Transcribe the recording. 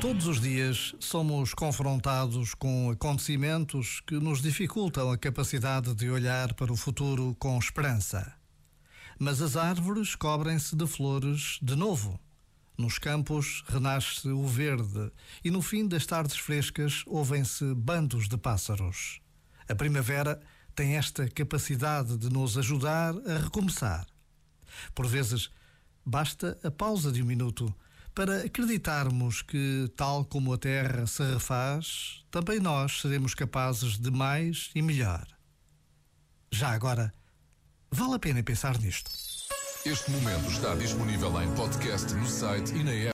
Todos os dias somos confrontados com acontecimentos que nos dificultam a capacidade de olhar para o futuro com esperança. Mas as árvores cobrem-se de flores de novo. Nos campos renasce o verde e no fim das tardes frescas ouvem-se bandos de pássaros. A primavera tem esta capacidade de nos ajudar a recomeçar. Por vezes, basta a pausa de um minuto para acreditarmos que, tal como a Terra se refaz, também nós seremos capazes de mais e melhor. Já agora, vale a pena pensar nisto. Este momento está disponível em podcast no site e na app.